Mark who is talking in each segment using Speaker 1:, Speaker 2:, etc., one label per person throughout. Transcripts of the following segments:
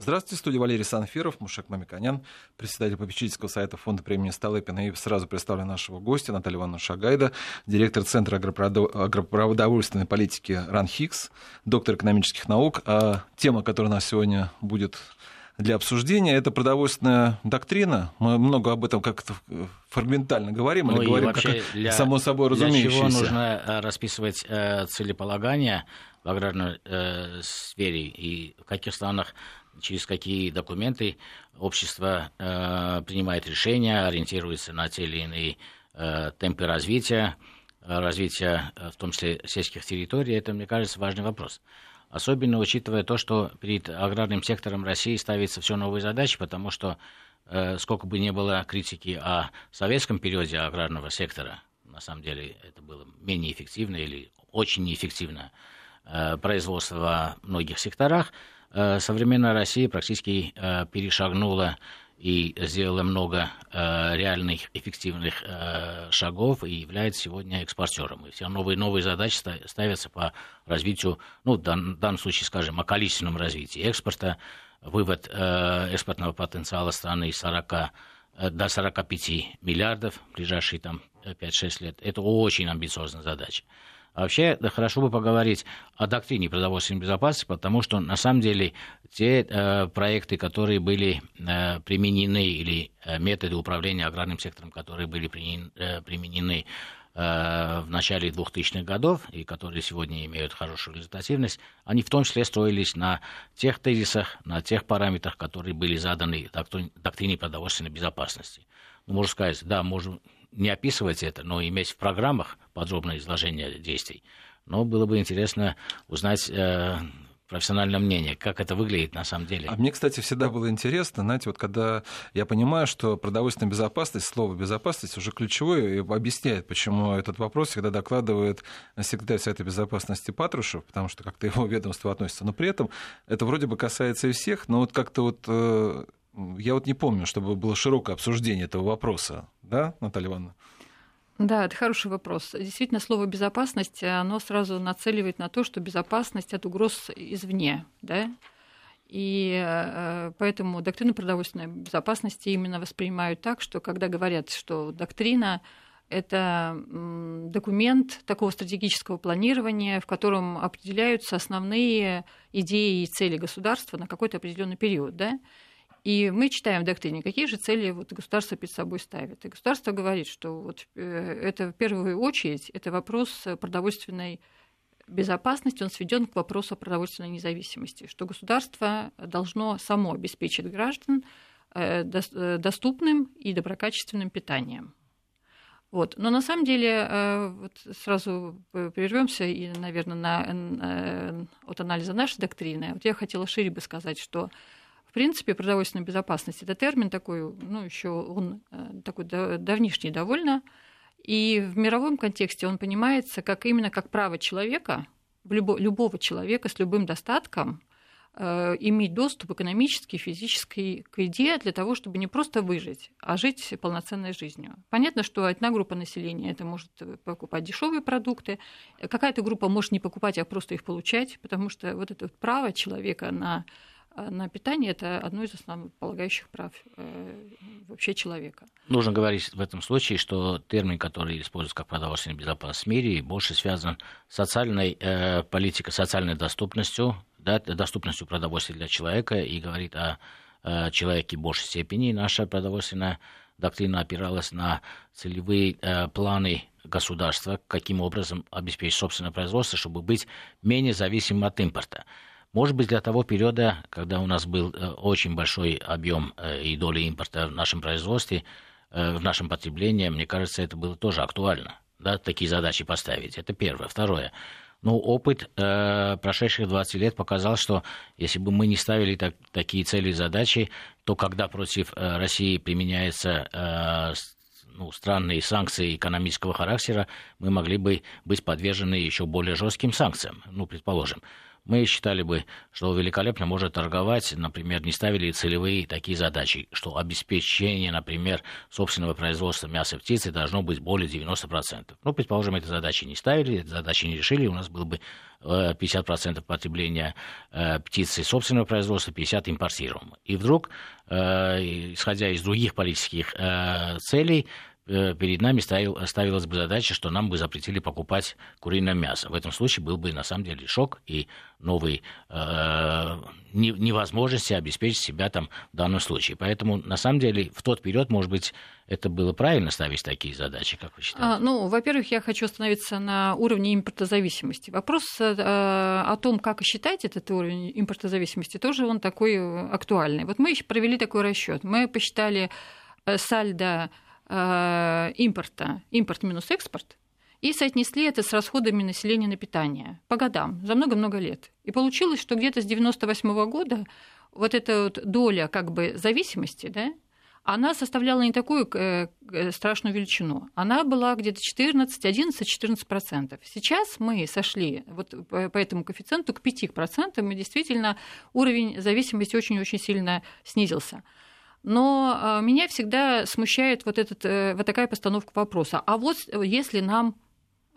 Speaker 1: Здравствуйте, студия Валерий Санфиров, Мушек Мамиканян, председатель попечительского совета фонда премии Столыпина. И сразу представлю нашего гостя Наталью Ивановну Шагайда, директор Центра агропродовольственной политики РАНХИКС, доктор экономических наук. А тема, которая у нас сегодня будет для обсуждения. Это продовольственная доктрина. Мы много об этом как-то фрагментально говорим, ну, или говорим как для, само собой разумеющееся.
Speaker 2: Для чего нужно э, расписывать э, целеполагание в аграрной э, сфере и в каких странах через какие документы общество э, принимает решения, ориентируется на те или иные э, темпы развития, развития, в том числе сельских территорий, это, мне кажется, важный вопрос. Особенно учитывая то, что перед аграрным сектором России ставятся все новые задачи, потому что э, сколько бы ни было критики о советском периоде аграрного сектора, на самом деле это было менее эффективно или очень неэффективно э, производство во многих секторах, э, современная Россия практически э, перешагнула и сделала много э, реальных эффективных э, шагов и является сегодня экспортером. И все новые новые задачи ставятся по развитию, ну, в дан, данном случае, скажем, о количественном развитии экспорта, вывод э, экспортного потенциала страны из 40 э, до 45 миллиардов в ближайшие там 5-6 лет. Это очень амбициозная задача. А вообще, да, хорошо бы поговорить о доктрине продовольственной безопасности, потому что, на самом деле, те э, проекты, которые были э, применены, или э, методы управления аграрным сектором, которые были применены, э, применены э, в начале 2000-х годов, и которые сегодня имеют хорошую результативность, они в том числе строились на тех тезисах, на тех параметрах, которые были заданы доктрине продовольственной безопасности. Ну, можно сказать, да, можем не описывать это, но иметь в программах подробное изложение действий. Но было бы интересно узнать э, профессиональное мнение, как это выглядит на самом деле.
Speaker 1: А мне, кстати, всегда было интересно, знаете, вот когда я понимаю, что продовольственная безопасность, слово безопасность уже ключевое, и объясняет, почему этот вопрос всегда докладывает секретарь Совета Безопасности Патрушев, потому что как-то его ведомство относится. Но при этом это вроде бы касается и всех, но вот как-то вот э, я вот не помню, чтобы было широкое обсуждение этого вопроса, да, Наталья Ивановна?
Speaker 3: Да, это хороший вопрос. Действительно, слово безопасность, оно сразу нацеливает на то, что безопасность от угроз извне, да, и э, поэтому доктрину продовольственной безопасности именно воспринимают так, что когда говорят, что доктрина это документ такого стратегического планирования, в котором определяются основные идеи и цели государства на какой-то определенный период. Да? И мы читаем в доктрине, какие же цели вот государство перед собой ставит. И государство говорит, что вот э, это в первую очередь это вопрос продовольственной безопасности, он сведен к вопросу продовольственной независимости, что государство должно само обеспечить граждан э, э, доступным и доброкачественным питанием. Вот. Но на самом деле, вот сразу прервемся и, наверное, на, от анализа нашей доктрины. Вот я хотела шире бы сказать, что в принципе, продовольственная безопасность – это термин такой, ну, еще он э, такой давнишний довольно, и в мировом контексте он понимается как именно как право человека, любого человека с любым достатком, э, иметь доступ экономический, физический к еде для того, чтобы не просто выжить, а жить полноценной жизнью. Понятно, что одна группа населения это может покупать дешевые продукты, какая-то группа может не покупать, а просто их получать, потому что вот это право человека на на питание это одно из основополагающих прав э, вообще человека.
Speaker 2: Нужно говорить в этом случае, что термин, который используется как продовольственная безопасность в мире, больше связан с социальной э, политикой, социальной доступностью, да, доступностью продовольствия для человека и говорит о э, человеке большей степени. Наша продовольственная доктрина опиралась на целевые э, планы государства, каким образом обеспечить собственное производство, чтобы быть менее зависимым от импорта. Может быть, для того периода, когда у нас был э, очень большой объем э, и доля импорта в нашем производстве, э, в нашем потреблении, мне кажется, это было тоже актуально, да, такие задачи поставить. Это первое. Второе. Ну, опыт э, прошедших 20 лет показал, что если бы мы не ставили так, такие цели и задачи, то когда против э, России применяются э, ну, странные санкции экономического характера, мы могли бы быть подвержены еще более жестким санкциям, ну, предположим. Мы считали бы, что великолепно может торговать, например, не ставили целевые такие задачи, что обеспечение, например, собственного производства мяса птицы должно быть более 90%. Ну, предположим, эти задачи не ставили, эти задачи не решили, у нас было бы 50% потребления птицы собственного производства, 50% импортируемого. И вдруг, исходя из других политических целей, Э, перед нами ставил, ставилась бы задача, что нам бы запретили покупать куриное мясо. В этом случае был бы на самом деле шок и новый э, невозможности обеспечить себя там в данном случае. Поэтому на самом деле в тот период, может быть, это было правильно ставить такие задачи, как вы считаете?
Speaker 3: А, ну, во-первых, я хочу остановиться на уровне импортозависимости. Вопрос э, о том, как считать этот уровень импортозависимости, тоже он такой актуальный. Вот мы провели такой расчет. Мы посчитали э, сальдо Э, импорта, импорт минус экспорт, и соотнесли это с расходами населения на питание по годам, за много-много лет. И получилось, что где-то с 1998 года вот эта вот доля как бы зависимости, да, она составляла не такую э, э, страшную величину. Она была где-то 14, 11, 14 процентов. Сейчас мы сошли вот по этому коэффициенту к 5 процентам, и действительно уровень зависимости очень-очень сильно снизился. Но а, меня всегда смущает вот, этот, э, вот такая постановка вопроса. А вот если нам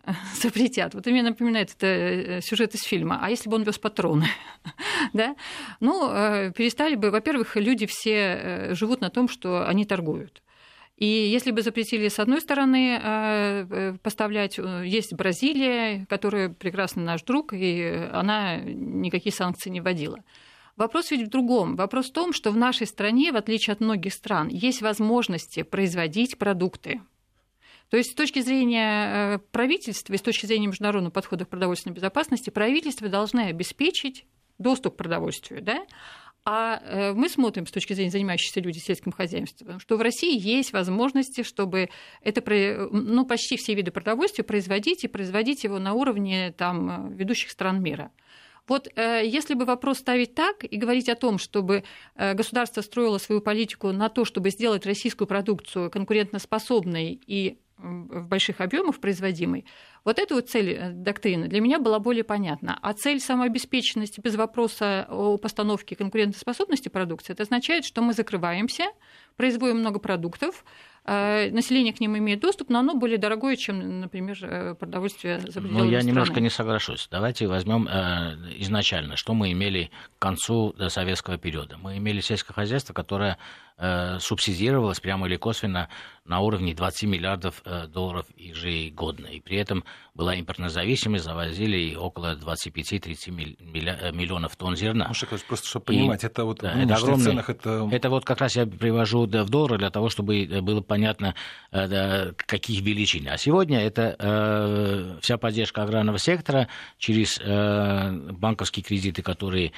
Speaker 3: запретят. Вот мне напоминает это э, сюжет из фильма. А если бы он вез патроны? да? Ну, э, перестали бы, во-первых, люди все живут на том, что они торгуют. И если бы запретили с одной стороны поставлять, есть Бразилия, которая прекрасный наш друг, и она никакие санкции не вводила. Вопрос ведь в другом. Вопрос в том, что в нашей стране, в отличие от многих стран, есть возможности производить продукты. То есть с точки зрения э, правительства и с точки зрения международного подхода к продовольственной безопасности, правительство должны обеспечить доступ к продовольствию. Да? А э, мы смотрим с точки зрения занимающихся людей сельским хозяйством, что в России есть возможности, чтобы это, ну, почти все виды продовольствия производить и производить его на уровне там, ведущих стран мира. Вот э, если бы вопрос ставить так и говорить о том, чтобы э, государство строило свою политику на то, чтобы сделать российскую продукцию конкурентоспособной и в больших объемах производимой, вот эта вот цель э, доктрины для меня была более понятна. А цель самообеспеченности без вопроса о постановке конкурентоспособности продукции, это означает, что мы закрываемся, производим много продуктов, население к ним имеет доступ, но оно более дорогое, чем, например, э, продовольствие за пределами
Speaker 2: Ну, я
Speaker 3: страны.
Speaker 2: немножко не соглашусь. Давайте возьмем э, изначально, что мы имели к концу советского периода. Мы имели сельское хозяйство, которое э, субсидировалось прямо или косвенно на уровне 20 миллиардов э, долларов ежегодно. И при этом была импортная зависимость, завозили около 25-30 миллионов тонн зерна.
Speaker 1: Ну, просто чтобы понимать, и, это вот
Speaker 2: да, это огромный, ценах это... это вот как раз я привожу в доллары для того, чтобы было понятно, э, каких величин. А сегодня это э, вся поддержка аграрного сектора через э, банковские кредиты, которые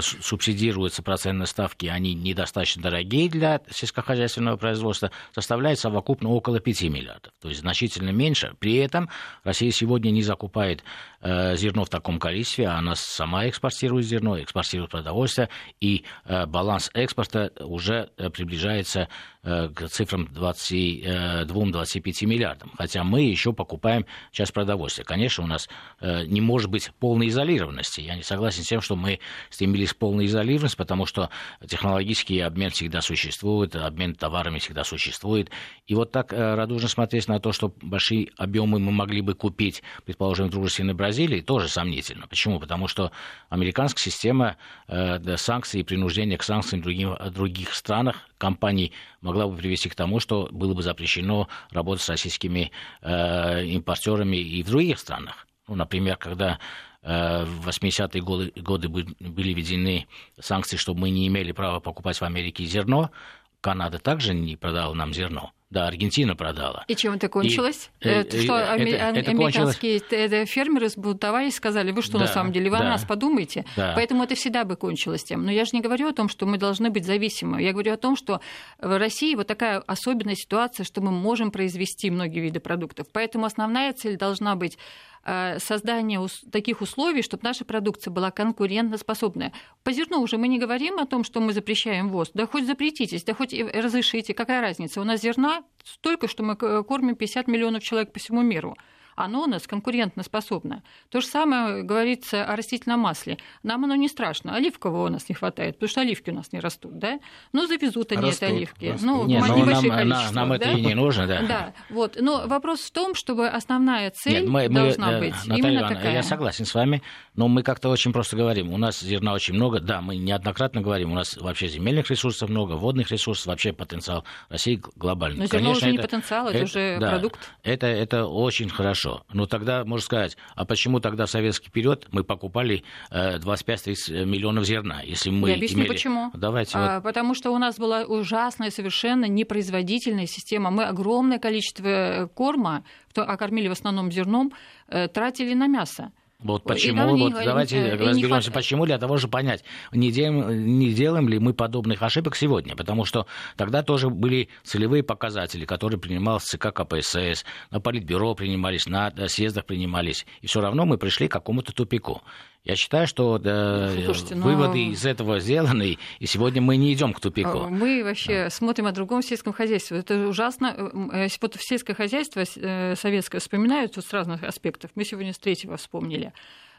Speaker 2: субсидируются процентные ставки, они недостаточно дорогие для сельскохозяйственного производства, составляет совокупно около 5 миллиардов, то есть значительно меньше. При этом Россия сегодня не закупает зерно в таком количестве, а она сама экспортирует зерно, экспортирует продовольствие, и баланс экспорта уже приближается цифрам 22-25 миллиардам. Хотя мы еще покупаем часть продовольствия. Конечно, у нас э, не может быть полной изолированности. Я не согласен с тем, что мы стремились к полной изолированности, потому что технологический обмен всегда существует, обмен товарами всегда существует. И вот так э, радужно смотреть на то, что большие объемы мы могли бы купить, предположим, в дружественной Бразилии, тоже сомнительно. Почему? Потому что американская система э, санкций и принуждения к санкциям в других странах компаний могла бы привести к тому, что было бы запрещено работать с российскими э, импортерами и в других странах. Ну, например, когда э, в 80-е годы, были введены санкции, чтобы мы не имели права покупать в Америке зерно, Канада также не продала нам зерно. Да, Аргентина продала.
Speaker 3: И чем это кончилось? И, э, что это, это американские кончилось... фермеры сбунтовались и сказали, вы что да, на самом деле, вы да, о нас подумайте. Да. Поэтому это всегда бы кончилось тем. Но я же не говорю о том, что мы должны быть зависимы. Я говорю о том, что в России вот такая особенная ситуация, что мы можем произвести многие виды продуктов. Поэтому основная цель должна быть Э, создание таких условий, чтобы наша продукция была конкурентоспособная. По зерну уже мы не говорим о том, что мы запрещаем ввоз. Да хоть запретитесь, да хоть разрешите, какая разница. У нас зерна столько, что мы кормим 50 миллионов человек по всему миру. Оно у нас конкурентоспособно. То же самое говорится о растительном масле. Нам оно не страшно. Оливкового у нас не хватает, потому что оливки у нас не растут, да? Ну, завезут они
Speaker 1: Растут,
Speaker 3: эти оливки.
Speaker 1: растут.
Speaker 3: Ну,
Speaker 2: Нет, ну,
Speaker 3: небольшие
Speaker 2: нам,
Speaker 3: количества,
Speaker 2: нам
Speaker 3: да?
Speaker 2: это и не нужно, да.
Speaker 3: Да, вот. Но вопрос в том, чтобы основная цель
Speaker 2: Нет, мы, мы,
Speaker 3: должна
Speaker 2: э,
Speaker 3: быть
Speaker 2: Наталья
Speaker 3: именно
Speaker 2: Ивановна,
Speaker 3: такая.
Speaker 2: Я согласен с вами, но мы как-то очень просто говорим. У нас зерна очень много, да, мы неоднократно говорим, у нас вообще земельных ресурсов много, водных ресурсов, вообще потенциал России глобальный.
Speaker 3: Но зерно
Speaker 2: Конечно,
Speaker 3: уже не потенциал, это уже
Speaker 2: да,
Speaker 3: продукт.
Speaker 2: Это, это очень хорошо. Но тогда можно сказать, а почему тогда в советский период мы покупали э, 25-30 миллионов зерна, если мы
Speaker 3: Я объясню,
Speaker 2: имели...
Speaker 3: почему.
Speaker 2: Давайте
Speaker 3: А,
Speaker 2: вот...
Speaker 3: Потому что у нас была ужасная, совершенно непроизводительная система. Мы огромное количество э, корма, а кормили в основном зерном, э, тратили на мясо.
Speaker 2: Вот почему,
Speaker 3: не-
Speaker 2: вот давайте
Speaker 3: э, и не
Speaker 2: разберемся,
Speaker 3: хват-
Speaker 2: почему, для того, чтобы понять, не делаем, не делаем ли мы подобных ошибок сегодня, потому что тогда тоже были целевые показатели, которые принималось ЦК КПСС, на Политбюро принимались, на съездах принимались, и все равно мы пришли к какому-то тупику. Я считаю, что э,
Speaker 3: Слушайте, но-
Speaker 2: выводы из этого сделаны, и сегодня мы не идем к тупику.
Speaker 3: А, Мы вообще смотрим о другом сельском хозяйстве. Это ужасно. Э, Если вот сельское хозяйство э, советское вспоминают вот с разных аспектов, мы сегодня с третьего вспомнили,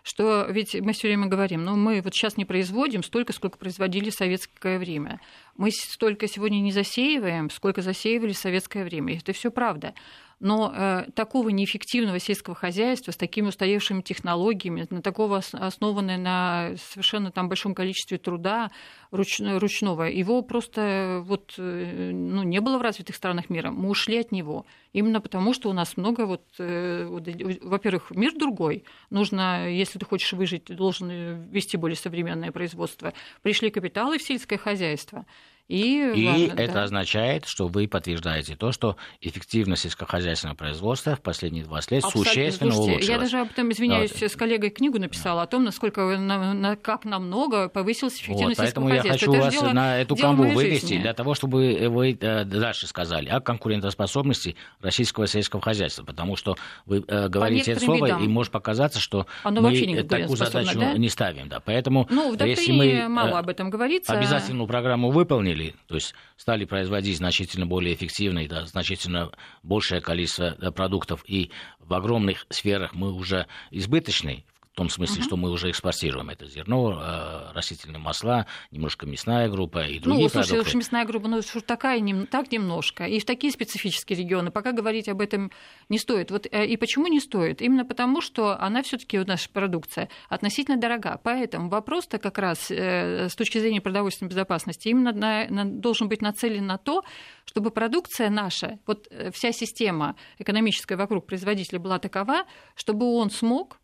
Speaker 3: что ведь мы все время говорим, ну мы вот сейчас не производим столько, сколько производили в советское время. Мы столько сегодня не засеиваем, сколько засеивали в советское время. Это все правда. Но э, такого неэффективного сельского хозяйства с такими устаревшими технологиями, на такого ос- основанное на совершенно там большом количестве труда руч- ручного, его просто вот, э, ну, не было в развитых странах мира. Мы ушли от него. Именно потому, что у нас много вот, э, э, во-первых, мир другой. Нужно, если ты хочешь выжить, должен э, вести более современное производство. Пришли капиталы в сельское хозяйство. И,
Speaker 2: И
Speaker 3: ладно,
Speaker 2: это
Speaker 3: да.
Speaker 2: означает, что вы подтверждаете то, что эффективность сельскохозяйственного производства в последние 20 лет
Speaker 3: Абсолютно.
Speaker 2: существенно
Speaker 3: Слушайте,
Speaker 2: улучшилась.
Speaker 3: Я даже об этом, извиняюсь,
Speaker 2: Вот.
Speaker 3: с коллегой книгу написала о том, насколько на- на- как намного повысилась
Speaker 2: Вот,
Speaker 3: эффективность
Speaker 2: поэтому
Speaker 3: сельского
Speaker 2: я хочу
Speaker 3: Это
Speaker 2: вас
Speaker 3: дело-
Speaker 2: на эту камбу вывести,
Speaker 3: жизни.
Speaker 2: для того, чтобы вы э, дальше сказали о конкурентоспособности российского сельского хозяйства, потому что вы э, говорите это слово,
Speaker 3: видам.
Speaker 2: и может показаться, что
Speaker 3: Оно
Speaker 2: мы
Speaker 3: не
Speaker 2: э, такую задачу
Speaker 3: да?
Speaker 2: не ставим. Да. Поэтому
Speaker 3: Ну, в
Speaker 2: если
Speaker 3: доктрине
Speaker 2: мы
Speaker 3: мало
Speaker 2: э,
Speaker 3: об этом говорится.
Speaker 2: обязательную программу выполнили, то есть стали производить значительно более эффективно и да, значительно большее количество да, продуктов, и в огромных сферах мы уже избыточны, в том смысле, что мы уже экспортируем это зерно, э, растительные масла, немножко мясная группа и другие
Speaker 3: Ну, слушай,
Speaker 2: продукты.
Speaker 3: уж мясная группа, ну, уж такая, нем- так немножко. И в такие специфические регионы пока говорить об этом не стоит. Вот, э, и почему не стоит? Именно потому, что она все таки наша продукция, относительно дорога. Поэтому вопрос-то как раз э, с точки зрения продовольственной безопасности именно на- на- должен быть нацелен на то, чтобы продукция наша, вот э, вся система экономическая вокруг производителя была такова, чтобы он смог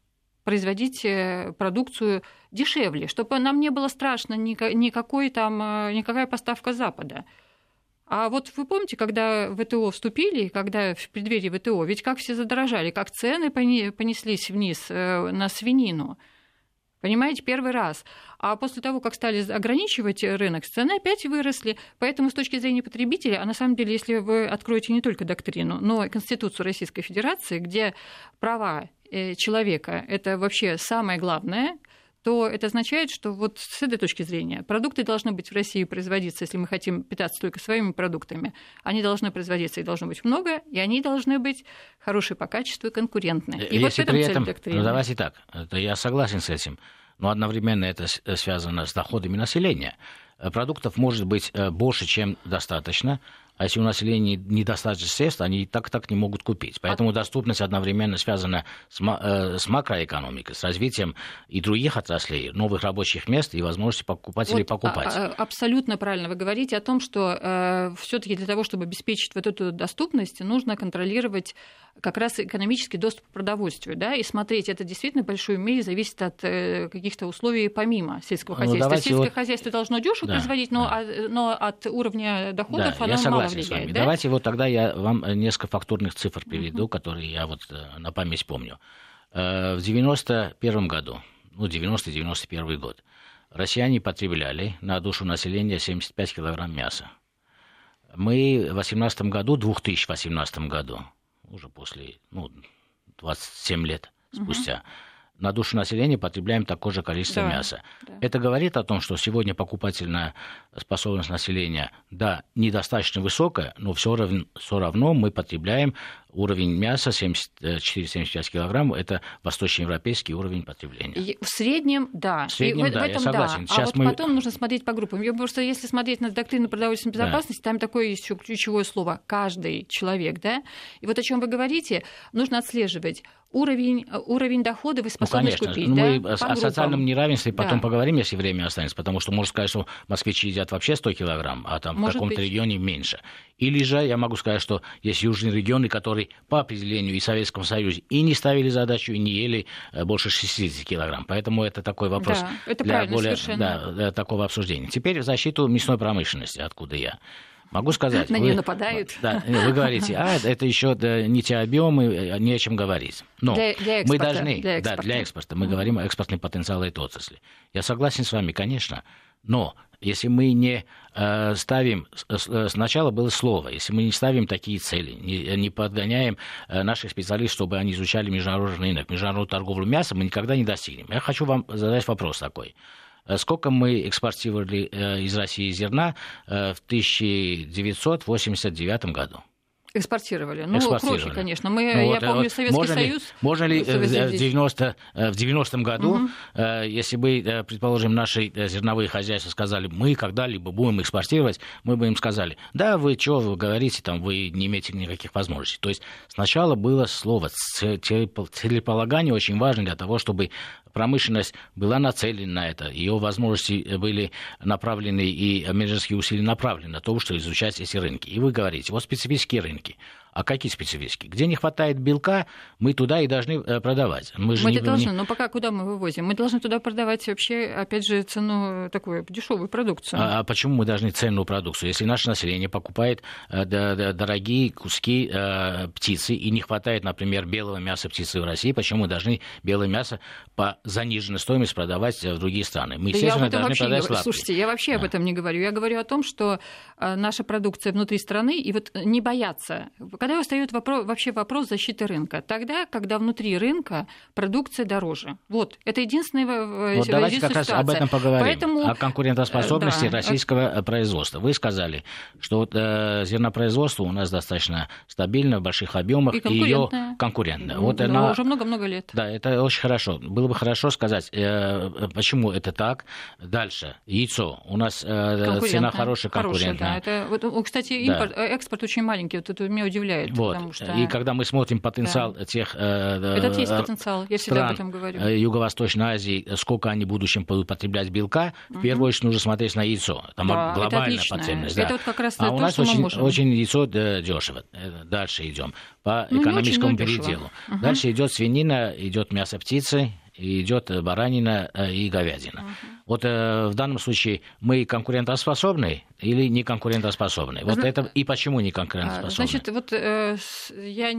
Speaker 3: производить э, продукцию дешевле, чтобы нам не было страшно ника- никакой там, э, никакая поставка Запада. А вот вы помните, когда ВТО вступили, когда в преддверии ВТО, ведь как все задорожали, как цены понеслись вниз э, на свинину. Понимаете, первый раз. А после того, как стали ограничивать рынок, цены опять выросли. Поэтому с точки зрения потребителя, а на самом деле, если вы откроете не только доктрину, но и Конституцию Российской Федерации, где права человека – это вообще самое главное, то это означает, что вот с этой точки зрения продукты должны быть в России производиться, если мы хотим питаться только своими продуктами, они должны производиться и должно быть много, и они должны быть хорошие по качеству и конкурентные. И вот в
Speaker 2: Если
Speaker 3: этом
Speaker 2: при
Speaker 3: цель
Speaker 2: этом,
Speaker 3: доктрины.
Speaker 2: ну давайте так, это я согласен с этим, но одновременно это с- связано с доходами населения. Э, Продуктов может быть э, больше, чем достаточно, а если у населения недостаточно средств, они и так так не могут купить. Поэтому доступность одновременно связана с, э, с макроэкономикой, с развитием и других отраслей, новых рабочих мест и возможности покупателей
Speaker 3: Вот,
Speaker 2: покупать.
Speaker 3: а- а- абсолютно правильно. Вы говорите о том, что все-таки для того, чтобы обеспечить вот эту доступность, нужно контролировать как раз экономический доступ к продовольствию, да, и смотреть, это действительно в большой мере зависит от э, каких-то условий помимо сельского
Speaker 2: Ну,
Speaker 3: хозяйства. Сельское
Speaker 2: вот-
Speaker 3: хозяйство должно дешево
Speaker 2: Да,
Speaker 3: производить, но,
Speaker 2: да.
Speaker 3: а- но от уровня доходов
Speaker 2: Да,
Speaker 3: оно
Speaker 2: я
Speaker 3: мало
Speaker 2: согласен с вами.
Speaker 3: да?
Speaker 2: Давайте вот тогда я вам э, несколько фактурных цифр приведу, которые я вот э, на память помню. В 91 году, ну, 90-91 год, россияне потребляли на душу населения 75 килограмм мяса. Мы в 2018 году, 2018 году, уже после, ну, 27 лет спустя, на душу населения потребляем такое же количество
Speaker 3: Да,
Speaker 2: мяса.
Speaker 3: да.
Speaker 2: Это говорит о том, что сегодня покупательная способность населения, да, недостаточно высокая, но все равно, все равно мы потребляем уровень мяса 74-75 килограмм, это восточноевропейский уровень потребления.
Speaker 3: И В среднем, да.
Speaker 2: В среднем,
Speaker 3: И
Speaker 2: да, я согласен.
Speaker 3: А
Speaker 2: Сейчас
Speaker 3: вот
Speaker 2: мы-
Speaker 3: потом нужно смотреть по группам. Я просто если смотреть на доктрину продовольственной
Speaker 2: Да.
Speaker 3: безопасности, там такое есть еще ключевое слово «каждый человек», да? И вот о чем вы говорите, нужно отслеживать уровень, уровень дохода, вы
Speaker 2: Ну,
Speaker 3: способны
Speaker 2: конечно.
Speaker 3: купить,
Speaker 2: Ну,
Speaker 3: да?
Speaker 2: мы
Speaker 3: по
Speaker 2: о-
Speaker 3: группам.
Speaker 2: социальном неравенстве потом
Speaker 3: Да.
Speaker 2: поговорим, если время останется, потому что можно сказать, что москвичи едят вообще 100 килограмм, а там в
Speaker 3: Может
Speaker 2: каком-то
Speaker 3: быть.
Speaker 2: регионе меньше. Или же я могу сказать, что есть южные регионы, которые по определению и в Советском Союзе и не ставили задачу, и не ели э, больше 60 килограмм. Поэтому это такой вопрос
Speaker 3: Да, это
Speaker 2: для более
Speaker 3: совершенно.
Speaker 2: да, для такого обсуждения. Теперь в защиту мясной промышленности, откуда я. Могу сказать.
Speaker 3: На
Speaker 2: вы-
Speaker 3: неё нападают.
Speaker 2: Да, вы говорите, а, это еще да, не те объемы, э, не о чем говорить. Но
Speaker 3: Для- для
Speaker 2: мы
Speaker 3: экспорта,
Speaker 2: должны,
Speaker 3: для
Speaker 2: да,
Speaker 3: экспорта.
Speaker 2: для экспорта. Мы говорим о экспортном потенциале этой отрасли. Я согласен с вами, конечно, но если мы не э, ставим, с- сначала было слово, если мы не ставим такие цели, не, не подгоняем э, наших специалистов, чтобы они изучали международный рынок, международную торговлю мясом, мы никогда не достигнем. Я хочу вам задать вопрос такой. Э, Сколько мы экспортировали э, из России зерна э, в 1989 году?
Speaker 3: Экспортировали. Ну,
Speaker 2: Экспортировали.
Speaker 3: крохи, конечно. Мы,
Speaker 2: Ну
Speaker 3: я
Speaker 2: вот,
Speaker 3: помню,
Speaker 2: вот
Speaker 3: Советский
Speaker 2: можно ли-
Speaker 3: Союз.
Speaker 2: можно ли э,
Speaker 3: Советский
Speaker 2: в 90, э, в 90-м году, э, если бы, э, предположим, наши э, зерновые хозяйства сказали, мы когда-либо будем экспортировать, мы бы им сказали, да, вы что вы говорите, там, вы не имеете никаких возможностей. То есть сначала было слово, целеполагание очень важно для того, чтобы промышленность была нацелена на это, ее возможности э, были направлены и менеджерские усилия направлены на то, чтобы изучать эти рынки. И вы говорите, вот специфические рынки. А какие специфические? Где не хватает белка, мы туда и должны э, продавать. Мы же
Speaker 3: Мы
Speaker 2: не,
Speaker 3: это должны,
Speaker 2: не-
Speaker 3: но пока куда мы вывозим? Мы должны туда продавать вообще, опять же, цену такую дешевую продукцию.
Speaker 2: А, а почему мы должны ценную продукцию? Если наше население покупает э, д- д- дорогие куски э, птицы и не хватает, например, белого мяса птицы в России, почему мы должны белое мясо по заниженной стоимости продавать э, в другие страны? Мы,
Speaker 3: Да я об
Speaker 2: естественно, должны продать сладкие.
Speaker 3: Слушайте, я вообще об
Speaker 2: Да.
Speaker 3: этом не говорю. Я говорю о том, что э, наша продукция внутри страны, и вот не бояться. Когда встает вопрос, вообще вопрос защиты рынка? Тогда, когда внутри рынка продукция дороже. Вот, это единственная, э,
Speaker 2: Вот давайте как раз
Speaker 3: ситуация.
Speaker 2: об этом поговорим.
Speaker 3: Поэтому,
Speaker 2: О конкурентоспособности
Speaker 3: э, да.
Speaker 2: российского э, производства. Вы сказали, что вот, э, зернопроизводство у нас достаточно стабильно, в больших объемах,
Speaker 3: И
Speaker 2: ее
Speaker 3: конкурентное. Ну,
Speaker 2: Вот
Speaker 3: да,
Speaker 2: она
Speaker 3: уже много-много лет.
Speaker 2: Да, это очень хорошо. Было бы хорошо сказать, э, почему это так. Дальше. Яйцо. У нас э, цена
Speaker 3: Конкурентная.
Speaker 2: хорошая,
Speaker 3: Хорошая,
Speaker 2: конкурентная.
Speaker 3: да. Это, вот, кстати,
Speaker 2: Да.
Speaker 3: импорт, э, экспорт очень маленький. Вот это меня удивляет.
Speaker 2: Вот.
Speaker 3: Потому что...
Speaker 2: И когда мы смотрим потенциал тех э,
Speaker 3: Этот есть
Speaker 2: э,
Speaker 3: потенциал. Я всегда об этом говорю.
Speaker 2: э, Юго-Восточной Азии, э, сколько они в будущем будут потреблять белка, в первую очередь нужно смотреть на яйцо. Там
Speaker 3: Да, это
Speaker 2: глобальная потребность.
Speaker 3: Это
Speaker 2: да.
Speaker 3: вот как раз
Speaker 2: а
Speaker 3: то,
Speaker 2: у нас
Speaker 3: что мы
Speaker 2: очень,
Speaker 3: можем.
Speaker 2: очень яйцо дешево. Дальше идем по
Speaker 3: Ну,
Speaker 2: экономическому
Speaker 3: очень,
Speaker 2: переделу. Дальше идет свинина, идет мясо птицы, и идет э, баранина э, и говядина. Вот э, в данном случае мы конкурентоспособны или не конкурентоспособны? Вот
Speaker 3: Зна-
Speaker 2: это и почему не
Speaker 3: А,
Speaker 2: конкурентоспособны?
Speaker 3: Значит, вот э, я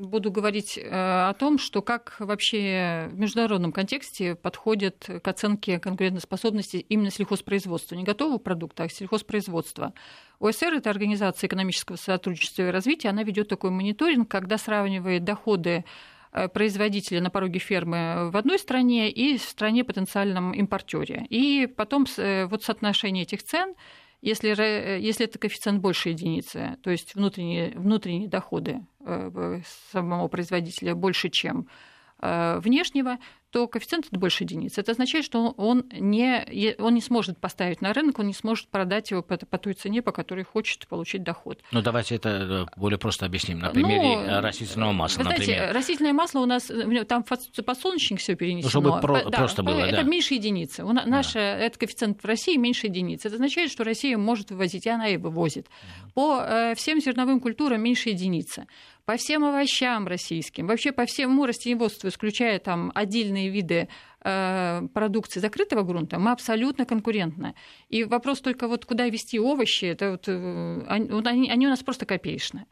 Speaker 3: буду говорить э, о том, что как вообще в международном контексте подходят к оценке конкурентоспособности именно сельхозпроизводства. Не готового продукта, а сельхозпроизводства. ОСР, это Организация экономического сотрудничества и развития, она ведет такой мониторинг, когда сравнивает доходы производителя на пороге фермы в одной стране и в стране потенциальном импортере. И потом э, вот соотношение этих цен если, ре- если это коэффициент больше единицы, то есть внутренние, внутренние доходы э, самого производителя больше, чем э, внешнего, то коэффициент это больше единицы. Это означает, что он не, он не сможет поставить на рынок, он не сможет продать его по, по той цене, по которой хочет получить доход.
Speaker 2: Ну, давайте это э, более просто объясним. На
Speaker 3: Ну,
Speaker 2: примере э, растительного масла,
Speaker 3: Вы знаете,
Speaker 2: например.
Speaker 3: растительное масло у нас, э, там подсолнечник все перенесено.
Speaker 2: Ну, чтобы про-
Speaker 3: По-
Speaker 2: просто было,
Speaker 3: Это
Speaker 2: да.
Speaker 3: меньше единицы. У на- наша, этот коэффициент в России меньше единицы. Это означает, что Россия может вывозить, и она и вывозит. По э, всем зерновым культурам меньше единицы. По всем овощам российским, вообще по всему растениеводству, исключая там отдельные виды э, продукции закрытого грунта, мы абсолютно конкурентны. И вопрос только вот куда вести овощи, это вот, э, они, они у нас просто копеечные.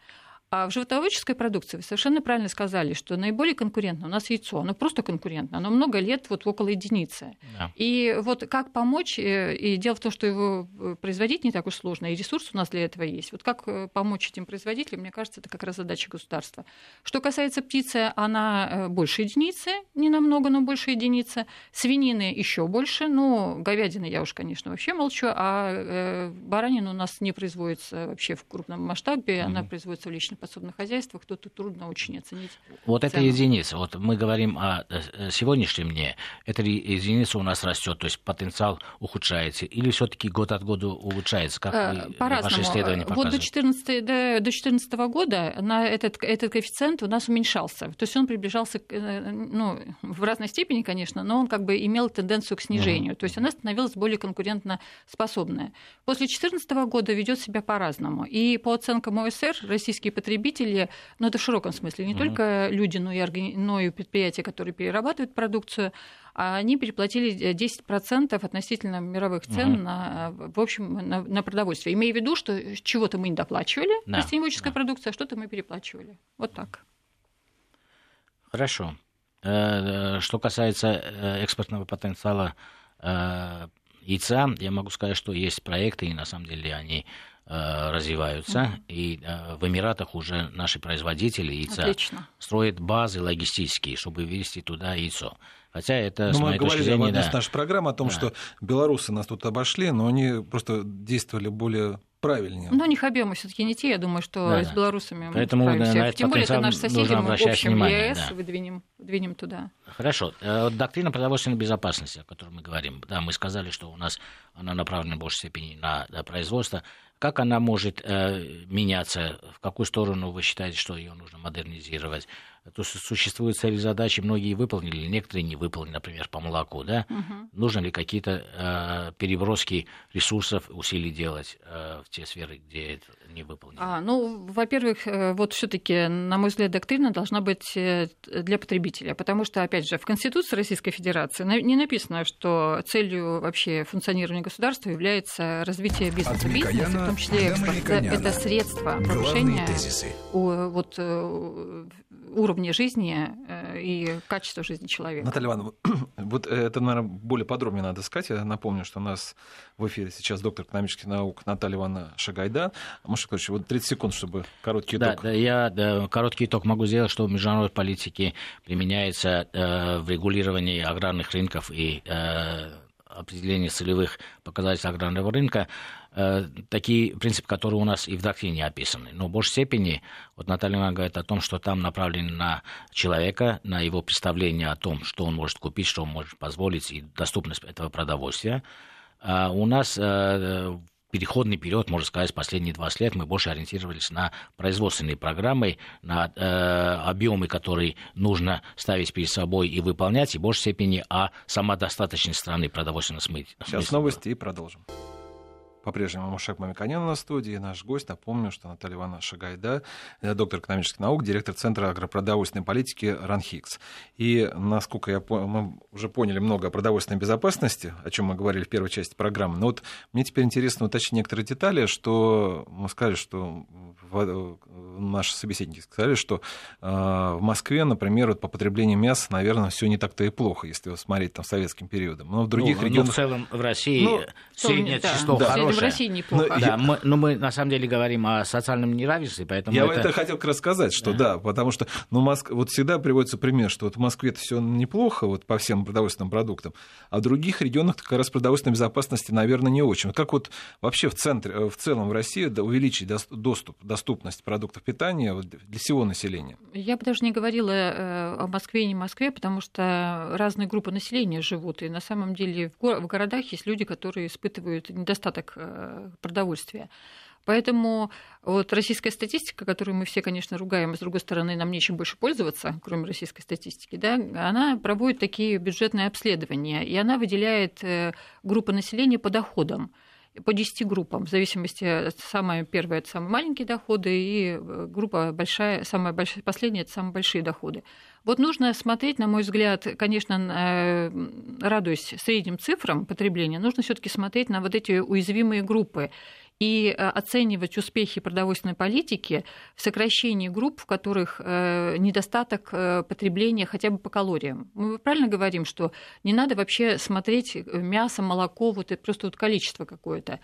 Speaker 3: А в животноводческой продукции вы совершенно правильно сказали, что наиболее конкурентно у нас яйцо. Оно просто конкурентно, оно много лет вот около единицы. Да. И вот как помочь, э, и дело в том, что его э, производить не так уж сложно, и ресурс у нас для этого есть. Вот как э, помочь этим производителям, мне кажется, это как раз задача государства. Что касается птицы, она больше единицы, не намного, но больше единицы. Свинины еще больше, но говядины я уж, конечно, вообще молчу, а баранина у нас не производится вообще в крупном масштабе, mm-hmm. она производится в личном подсобных хозяйствах, тут трудно очень оценить.
Speaker 2: Вот цену. это единица. Вот мы говорим о э, сегодняшнем дне. Эта единица у нас растет, то есть потенциал ухудшается, или все-таки год от года улучшается, как
Speaker 3: вы, ваши исследования показывают? Вот до 2014 до, до 2014 года на этот, этот коэффициент у нас уменьшался. То есть он приближался э, ну, в разной степени, конечно, но он как бы имел тенденцию к снижению. Mm-hmm. То есть она становилась более конкурентно способная. После 2014 года ведет себя по-разному. И по оценкам ОСР российские потребители потребители, но ну, это в широком смысле, не mm-hmm. только люди, но и, органи... но и предприятия, которые перерабатывают продукцию, а они переплатили 10% относительно мировых цен угу. на, в общем, на, на продовольствие. Имея в виду, что чего-то мы не доплачивали, да. растениеводческая да. продукция, а что-то мы переплачивали. Вот так.
Speaker 2: Хорошо. Э, что касается э, экспортного потенциала яйца, я могу сказать, что есть проекты, и на самом деле они Э, развиваются, mm-hmm. и э, в Эмиратах уже наши производители яйца Отлично. строят базы логистические, чтобы вывести туда яйцо. Хотя это,
Speaker 1: ну, с моей мы точки зрения... Мы да. нашей программы о том, да. что белорусы нас тут обошли, но они просто действовали более правильнее.
Speaker 3: Но у них объемы все-таки не те, я думаю, что да, с белорусами
Speaker 2: Поэтому мы на, на
Speaker 3: Тем более, это наши соседи, мы в общем
Speaker 2: внимание,
Speaker 3: ЕС да. выдвинем, выдвинем туда.
Speaker 2: Хорошо. Э, доктрина продовольственной безопасности, о которой мы говорим. Да, мы сказали, что у нас она направлена в большей степени на производство. Как она может э, меняться? В какую сторону вы считаете, что ее нужно модернизировать? То есть существуют цели задачи, многие выполнили, некоторые не выполнили, например, по молоку, да? Угу. Нужно ли какие-то э, переброски ресурсов, усилий делать э, в те сферы, где это не выполнено?
Speaker 3: А, ну, во-первых, э, вот все-таки, на мой взгляд, доктрина должна быть э, для потребителя, потому что, опять же, в Конституции Российской Федерации не написано, что целью вообще функционирования государства является развитие бизнеса. Бизнес, в том числе экспорт, это средство повышения вот, э, уровня жизни э, и качества жизни человека.
Speaker 1: Наталья Ивановна, вот это, наверное, более подробнее надо сказать. Я напомню, что у нас в эфире сейчас доктор экономических наук Наталья Ивановна Шагайда. Может, Клавич, вот 30 секунд, чтобы короткий итог.
Speaker 2: Да, да я да, короткий итог могу сделать, что в международной политике применяется э, в регулировании аграрных рынков и э, определении целевых показателей аграрного рынка Э, такие принципы, которые у нас и в доктрине описаны. Но в большей степени, вот Наталья Ивановна говорит о том, что там направлено на человека, на его представление о том, что он может купить, что он может позволить, и доступность этого продовольствия. А у нас э, переходный период, можно сказать, последние 20 лет мы больше ориентировались на производственные программы, на э, объемы, которые нужно ставить перед собой и выполнять, и в большей степени о самодостаточности страны продовольственного смысле.
Speaker 1: Сейчас новости и продолжим. По-прежнему Мушек Мамиканян на студии. Наш гость, напомню, что Наталья Ивановна Шагайда, э, доктор экономических наук, директор Центра агропродовольственной политики РАНХИКС. И, насколько я понял, мы уже поняли много о продовольственной безопасности, о чем мы говорили в первой части программы. Но вот мне теперь интересно уточнить некоторые детали, что мы сказали, что наши собеседники сказали, что э, в Москве, например, вот по потреблению мяса, наверное, все не так-то и плохо, если смотреть там советским периодом. Но в других ну, регионах...
Speaker 2: Ну, в целом в России ну, среднее да, число да. хорошее.
Speaker 3: В России неплохо.
Speaker 2: Но, да, я... мы, но мы на самом деле говорим о социальном неравенстве, поэтому
Speaker 1: Я
Speaker 2: это...
Speaker 1: это хотел как раз сказать, что да, да потому что ну, Моск... вот всегда приводится пример, что вот в Москве это все неплохо вот по всем продовольственным продуктам, а в других регионах как раз продовольственной безопасности, наверное, не очень. Как вот вообще в центре, в целом в России увеличить доступ, доступность продуктов питания для всего населения?
Speaker 3: Я бы даже не говорила э, о Москве и не Москве, потому что разные группы населения живут, и на самом деле в городах есть люди, которые испытывают недостаток э, продовольствия. Поэтому вот российская статистика, которую мы все, конечно, ругаем, а с другой стороны, нам нечем больше пользоваться, кроме российской статистики, да, она проводит такие бюджетные обследования, и она выделяет э, группы населения по доходам по 10 группам, в зависимости, самая первая – это самые маленькие доходы, и э, группа большая, самая большая, последняя – это самые большие доходы. Вот нужно смотреть, на мой взгляд, конечно, э, радуясь средним цифрам потребления, нужно все таки смотреть на вот эти уязвимые группы. И э, оценивать успехи продовольственной политики в сокращении групп, в которых э, недостаток э, потребления хотя бы по калориям. Мы правильно говорим, что не надо вообще смотреть мясо, молоко, вот это просто вот количество какое-то.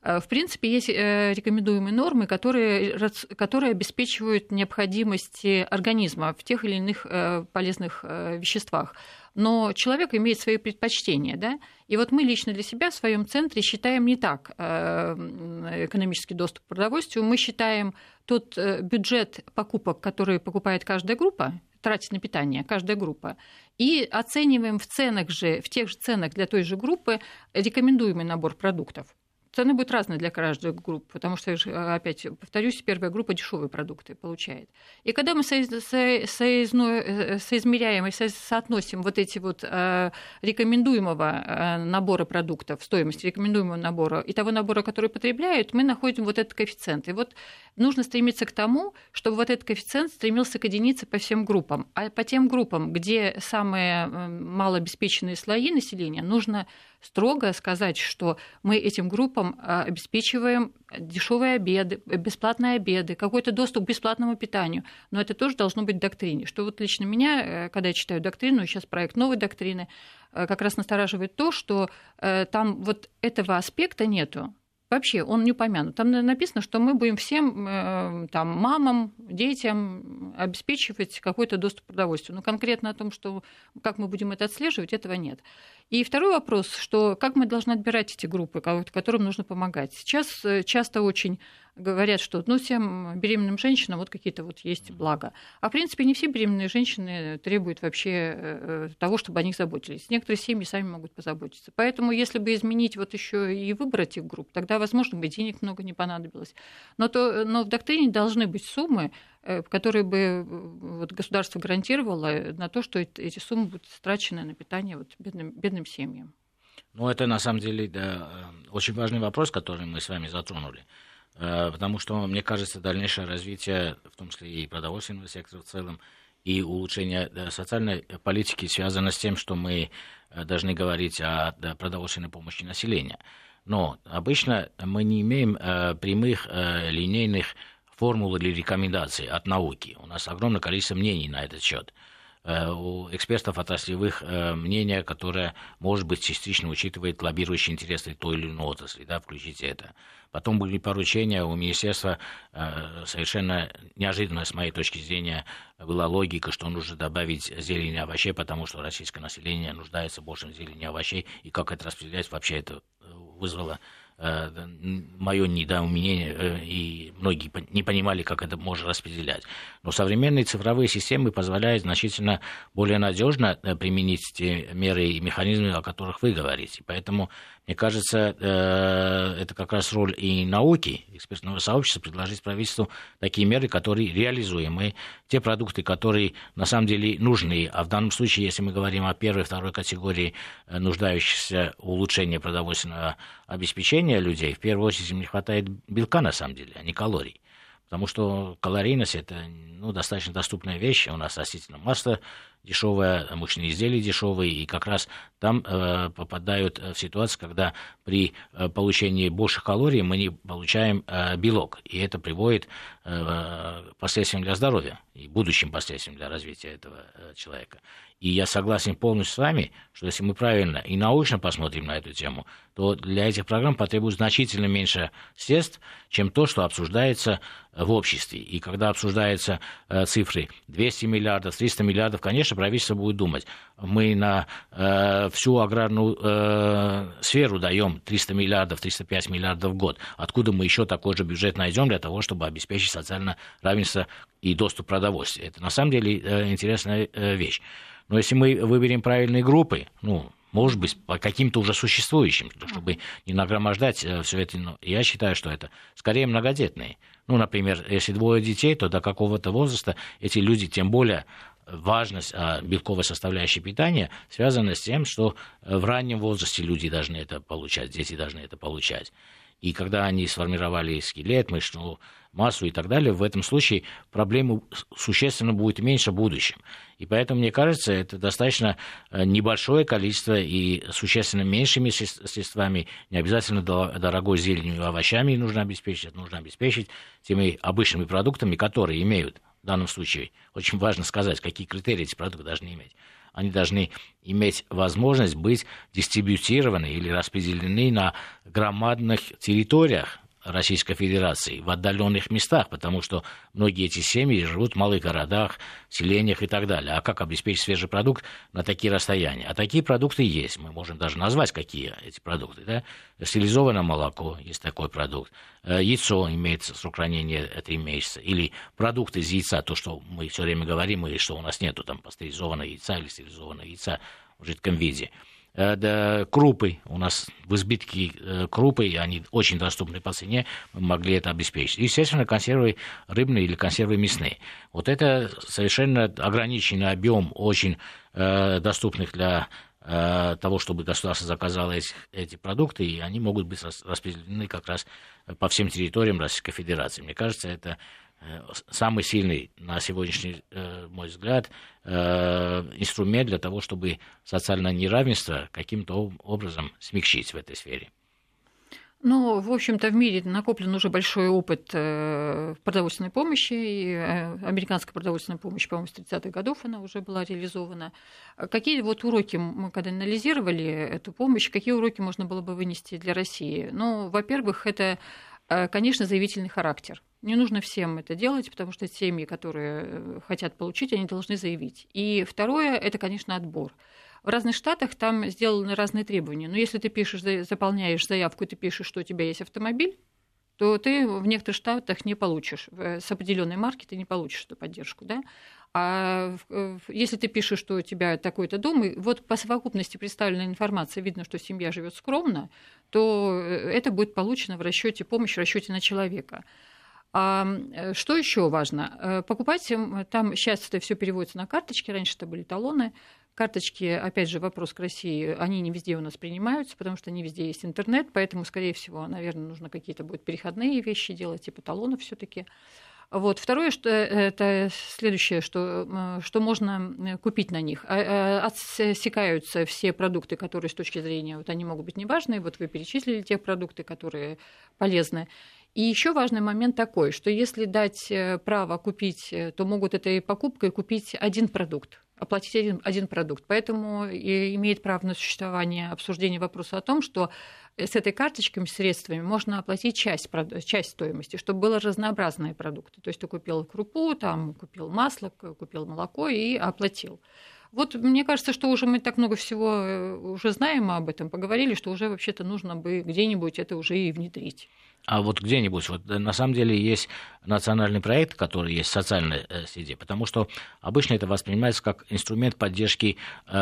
Speaker 3: В принципе, есть рекомендуемые нормы, которые, которые обеспечивают необходимость организма в тех или иных полезных веществах но человек имеет свои предпочтения, да, и вот мы лично для себя в своем центре считаем не так э, экономический доступ к продовольствию, мы считаем тот э, бюджет покупок, который покупает каждая группа, тратит на питание каждая группа, и оцениваем в ценах же, в тех же ценах для той же группы рекомендуемый набор продуктов. Цены будут разные для каждой группы, потому что, опять повторюсь, первая группа дешевые продукты получает. И когда мы соизмеряем и соотносим вот эти вот э, рекомендуемого э, набора продуктов, стоимость рекомендуемого набора и того набора, который потребляют, мы находим вот этот коэффициент. И вот нужно стремиться к тому, чтобы вот этот коэффициент стремился к единице по всем группам. А по тем группам, где самые э, малообеспеченные слои населения, нужно строго сказать, что мы этим группам а, обеспечиваем дешевые обеды, бесплатные обеды, какой-то доступ к бесплатному питанию. Но это тоже должно быть в доктрине. Что вот лично меня, э, когда я читаю доктрину, сейчас проект новой доктрины, э, как раз настораживает то, что э, там вот этого аспекта нету. Вообще он не упомянут. Там написано, что мы будем всем там, мамам, детям обеспечивать какой-то доступ к продовольствию. Но конкретно о том, что, как мы будем это отслеживать, этого нет. И второй вопрос, что как мы должны отбирать эти группы, которым нужно помогать. Сейчас э, часто очень говорят, что ну, всем беременным женщинам вот какие-то вот есть блага. А в принципе не все беременные женщины требуют вообще э, того, чтобы о них заботились. Некоторые семьи сами могут позаботиться. Поэтому если бы изменить вот еще и выбор этих групп, тогда, возможно, бы денег много не понадобилось. Но, то, но в доктрине должны быть суммы, Э, которые бы э, вот, государство гарантировало на то, что эти суммы будут страчены на питание вот, бедным, бедным семьям.
Speaker 2: Ну, это на самом деле да, очень важный вопрос, который мы с вами затронули. Потому что, мне кажется, дальнейшее развитие, в том числе и продовольственного сектора в целом, и улучшение социальной политики связано с тем, что мы должны говорить о продовольственной помощи населения. Но обычно мы не имеем прямых линейных формул или рекомендаций от науки. У нас огромное количество мнений на этот счет. Э, у экспертов отраслевых э, мнения, которое, может быть, частично учитывает лоббирующие интересы той или иной отрасли, да, включите это. Потом были поручения у министерства, э, совершенно неожиданно, с моей точки зрения, была логика, что нужно добавить зелень и овощей, потому что российское население нуждается больше в зелени и овощей, и как это распределять, вообще это вызвало мое недоумение, э, и многие не понимали, как это можно распределять. Но современные цифровые системы позволяют значительно более надежно э, применить те меры и механизмы, о которых вы говорите. Поэтому мне кажется, э, это как раз роль и науки, экспертного сообщества, предложить правительству такие меры, которые реализуемы. Те продукты, которые на самом деле нужны. А в данном случае, если мы говорим о первой второй категории э, нуждающихся в улучшении продовольственного обеспечения людей, в первую очередь им не хватает белка на самом деле, а не калорий. Потому что калорийность – это ну, достаточно доступная вещь. У нас растительное масло дешевое, мучные изделия дешевые, и как раз там э, попадают в ситуацию, когда при э, получении больше калорий мы не получаем э, белок, и это приводит э, к последствиям для здоровья и будущим последствиям для развития этого э, человека. И я согласен полностью с вами, что если мы правильно и научно посмотрим на эту тему, то для этих программ потребуется значительно меньше средств, чем то, что обсуждается в обществе. И когда обсуждаются э, цифры 200 миллиардов, 300 миллиардов, конечно, правительство будет думать, мы на э, всю аграрную э, сферу даем 300 миллиардов, 305 миллиардов в год. Откуда мы еще такой же бюджет найдем для того, чтобы обеспечить социальное равенство и доступ к продовольствию? Это на самом деле э, интересная э, вещь. Но если мы выберем правильные группы, ну, может быть, по каким-то уже существующим, чтобы не нагромождать э, все это. Но я считаю, что это скорее многодетные. Ну, например, если двое детей, то до какого-то возраста эти люди, тем более важность а, белковой составляющей питания связана с тем, что э, в раннем возрасте люди должны это получать, дети должны это получать. И когда они сформировали скелет, мышечную массу и так далее, в этом случае проблемы существенно будет меньше в будущем. И поэтому, мне кажется, это достаточно э, небольшое количество и существенно меньшими средствами, не обязательно дорогой зеленью и овощами нужно обеспечить, это нужно обеспечить теми обычными продуктами, которые имеют в данном случае, очень важно сказать, какие критерии эти продукты должны иметь они должны иметь возможность быть дистрибьютированы или распределены на громадных территориях Российской Федерации в отдаленных местах, потому что многие эти семьи живут в малых городах, селениях и так далее. А как обеспечить свежий продукт на такие расстояния? А такие продукты есть. Мы можем даже назвать, какие эти продукты. Да? Стерилизованное молоко, есть такой продукт. Э, яйцо имеет срок хранения 3 месяца. Или продукты из яйца, то, что мы все время говорим, и что у нас нету там пастеризованного яйца или стерилизованного яйца в жидком виде. Э, да, крупы. У нас в избытке э, крупы, они очень доступны по цене, мы могли это обеспечить. естественно, консервы рыбные или консервы мясные. Вот это совершенно ограниченный объем очень э, доступных для того, чтобы государство заказало эти, эти продукты, и они могут быть распределены как раз по всем территориям Российской Федерации. Мне кажется, это самый сильный, на сегодняшний э, мой взгляд, э, инструмент для того, чтобы социальное неравенство каким-то образом смягчить в этой сфере.
Speaker 3: Ну, в общем-то, в мире накоплен уже большой опыт продовольственной помощи, и американская продовольственная помощь, по-моему, с 30-х годов она уже была реализована. Какие вот уроки, мы когда анализировали эту помощь, какие уроки можно было бы вынести для России? Ну, во-первых, это, конечно, заявительный характер. Не нужно всем это делать, потому что семьи, которые э, хотят получить, они должны заявить. И второе, это, конечно, отбор. В разных штатах там сделаны разные требования. Но если ты пишешь, заполняешь заявку, ты пишешь, что у тебя есть автомобиль, то ты в некоторых штатах не получишь. С определенной марки ты не получишь эту поддержку. Да? А если ты пишешь, что у тебя такой-то дом, и вот по совокупности представленной информации видно, что семья живет скромно, то э, это будет получено в расчете помощь в расчете на человека. А э, что еще важно? Э, покупать там сейчас это все переводится на карточки, раньше это были талоны. Карточки, опять же, вопрос к России, они не везде у нас принимаются, потому что не везде есть интернет, поэтому, скорее всего, наверное, нужно какие-то будут переходные вещи делать, типа талонов все-таки. Вот. Второе, что это следующее, что, что можно купить на них. А, отсекаются все продукты, которые с точки зрения, вот они могут быть неважные, вот вы перечислили те продукты, которые полезны. И еще важный момент такой, что если дать э, право купить, э, то могут этой покупкой купить один продукт оплатить один, один продукт. Поэтому и имеет право на существование обсуждение вопроса о том, что с этой карточкой средствами можно оплатить часть, часть стоимости, чтобы было разнообразные продукты. То есть ты купил крупу, там, купил масло, купил молоко и оплатил. Вот мне кажется, что уже мы так много всего э, уже знаем об этом, поговорили, что уже вообще-то нужно бы где-нибудь это уже и внедрить.
Speaker 2: А вот где-нибудь, вот э, на самом деле есть национальный проект, который есть в социальной э, среде, потому что обычно это воспринимается как инструмент поддержки э,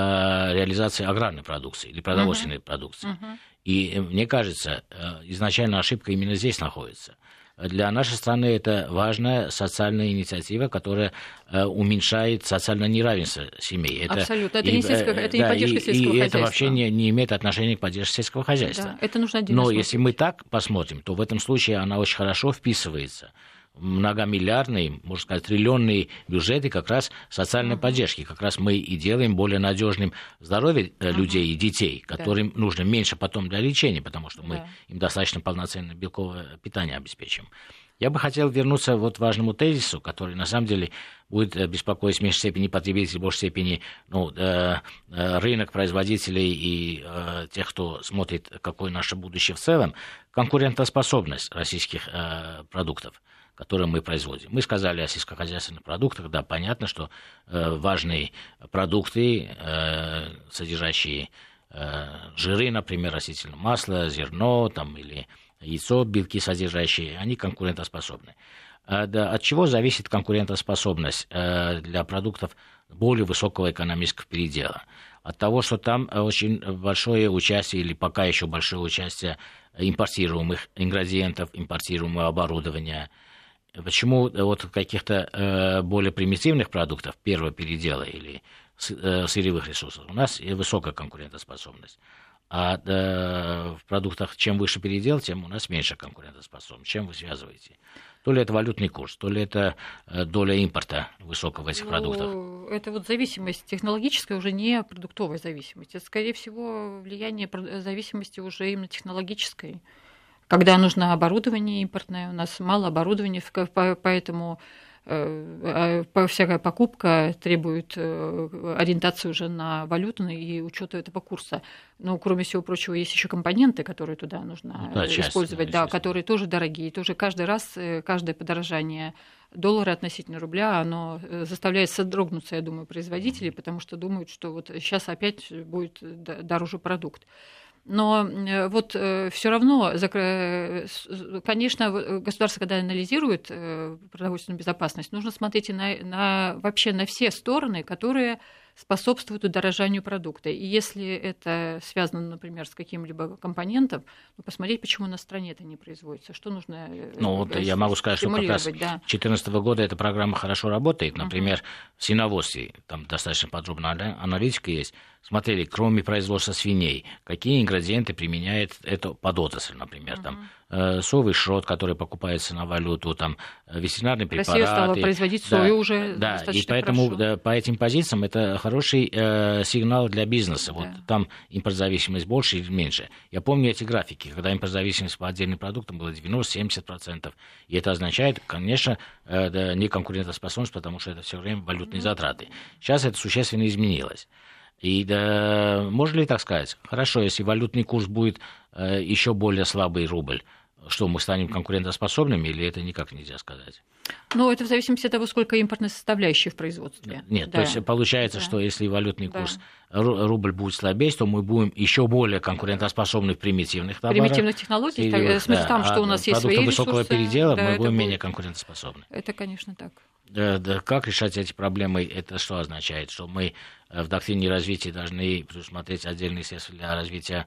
Speaker 2: реализации аграрной продукции или продовольственной uh-huh. продукции. Uh-huh. И мне кажется, э, изначально ошибка именно здесь находится для нашей страны это важная социальная инициатива, которая э, уменьшает социальное неравенство семей.
Speaker 3: Это, Абсолютно. Это, и, не, сельско... это да, не поддержка
Speaker 2: и,
Speaker 3: сельского и
Speaker 2: хозяйства. это вообще не, не имеет отношения к поддержке сельского хозяйства. Да,
Speaker 3: это нужно
Speaker 2: Но смотреть. если мы так посмотрим, то в этом случае она очень хорошо вписывается многомиллиардные, можно сказать, триллионные бюджеты как раз социальной поддержки. Как раз мы и делаем более надежным здоровье uh людей и детей, которым да. нужно меньше потом для лечения, потому что мы да. им достаточно полноценное белковое питание обеспечим. Я бы хотел вернуться вот к важному тезису, который на самом деле будет э, беспокоить в меньшей степени потребителей, в большей степени ну, э, э, рынок производителей и э, тех, кто смотрит, какое наше будущее в целом, конкурентоспособность российских э, продуктов которые мы производим. Мы сказали о сельскохозяйственных продуктах, да, понятно, что э, важные продукты, э, содержащие э, жиры, например, растительное масло, зерно там, или яйцо, белки содержащие, они конкурентоспособны. А, да, от чего зависит конкурентоспособность э, для продуктов более высокого экономического передела? От того, что там очень большое участие или пока еще большое участие импортируемых ингредиентов, импортируемого оборудования – Почему э, вот каких-то э, более примитивных продуктов первого передела или э, сырьевых ресурсов у нас высокая конкурентоспособность, А э, в продуктах, чем выше передел, тем у нас меньше конкурентоспособность. Чем вы связываете? То ли это валютный курс, то ли это э, доля импорта высокого в этих ну, продуктах.
Speaker 3: Это вот зависимость технологическая, уже не продуктовая зависимость. Это, скорее всего, влияние зависимости уже именно технологической. Когда нужно оборудование импортное, у нас мало оборудования, поэтому Э, а всякая покупка требует э, ориентации уже на валюту и учета этого курса. Но, кроме всего прочего, есть еще компоненты, которые туда нужно ну, да, использовать, да, которые тоже дорогие. Тоже каждый раз, э, каждое подорожание доллара относительно рубля, оно заставляет содрогнуться, я думаю, производителей, потому что думают, что вот сейчас опять будет дороже продукт. Но э, вот э, все равно, э, конечно, государство, когда анализирует продовольственную безопасность, нужно смотреть и на, на, вообще на все стороны, которые способствуют удорожанию продукта. И если это связано, например, с каким-либо компонентом, ну, посмотреть, почему на стране это не производится, что нужно
Speaker 2: Ну, вот я могу сказать, что как раз с 2014 года эта программа хорошо работает. Например, uh-huh. в свиноводстве, там достаточно подробная аналитика есть, смотрели, кроме производства свиней, какие ингредиенты применяет это подотрасль, например, uh-huh. там э, соевый шрот, который покупается на валюту, там э, ветеринарные препараты.
Speaker 3: Россия стала производить
Speaker 2: да,
Speaker 3: сою уже
Speaker 2: Да, и поэтому да, по этим позициям это хороший э, сигнал для бизнеса. Да. Вот там импортзависимость больше или меньше. Я помню эти графики, когда импортзависимость по отдельным продуктам была 90-70%. И это означает, конечно, э, да, неконкурентоспособность, потому что это все время валютные mm-hmm. затраты. Сейчас это существенно изменилось. И да, можно ли так сказать? Хорошо, если валютный курс будет э, еще более слабый рубль, что мы станем конкурентоспособными, или это никак нельзя сказать?
Speaker 3: Ну, это в зависимости от того, сколько импортной составляющей в производстве.
Speaker 2: Нет, да. то есть получается, да. что если валютный курс да. рубль будет слабее, то мы будем еще более конкурентоспособны в примитивных товарах.
Speaker 3: Примитивных технологий, так, смысл да, там, что а у нас есть свои
Speaker 2: высокого ресурсы, передела, да, мы будем будет... менее конкурентоспособны.
Speaker 3: Это, конечно, так.
Speaker 2: Да, да, как решать эти проблемы? Это что означает? Что мы э, в доктрине развития должны предусмотреть отдельные средства для развития Э, э,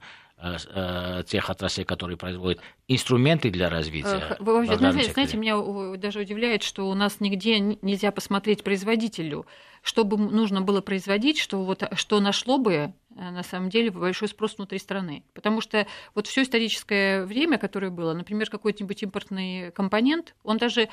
Speaker 2: тех отраслей, которые производят инструменты для развития.
Speaker 3: Вы, знаете, знаете, меня даже удивляет, что у нас нигде нельзя посмотреть производителю, что бы нужно было производить, что, вот, что нашло бы э, на самом деле большой спрос внутри страны. Потому что вот все историческое время, которое было, например, какой-нибудь импортный компонент, он даже Э,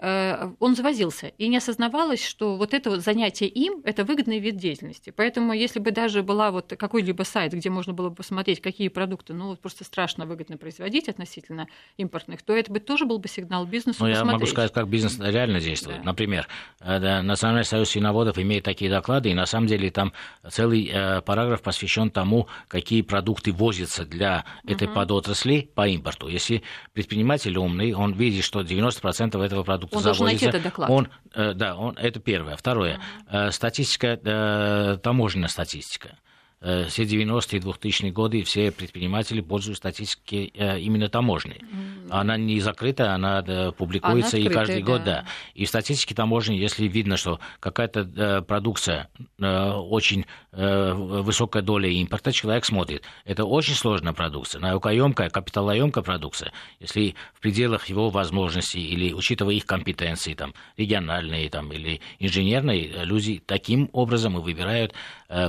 Speaker 3: он завозился, и не осознавалось, что вот это вот занятие им – это выгодный вид деятельности. Поэтому если бы даже была вот какой-либо сайт, где можно было бы посмотреть, какие продукты, ну, вот просто страшно выгодно производить относительно импортных, то это бы тоже был бы сигнал бизнесу
Speaker 2: Ну, я могу сказать, как бизнес реально действует. Да. Например, э, Национальный союз свиноводов имеет такие доклады, и на самом деле там целый э, параграф посвящен тому, какие продукты возятся для этой угу. подотрасли по импорту. Если предприниматель умный, он видит, что 90% этого продукта
Speaker 3: он завозится. должен найти этот доклад.
Speaker 2: Он, э, да, он, это первое. Второе. Uh-huh. Статистика, э, таможенная статистика. Э, все 90-е и 2000-е годы все предприниматели пользуются статистикой э, именно таможней. Она не закрыта, она да, публикуется она открытая, и каждый да. год, да. И в статистике таможни, если видно, что какая-то да, продукция очень высокая доля импорта, человек смотрит. Это очень сложная продукция, наукоемкая, капиталоемкая продукция. Если в пределах его возможностей или учитывая их компетенции, там, региональные там, или инженерные, люди таким образом и выбирают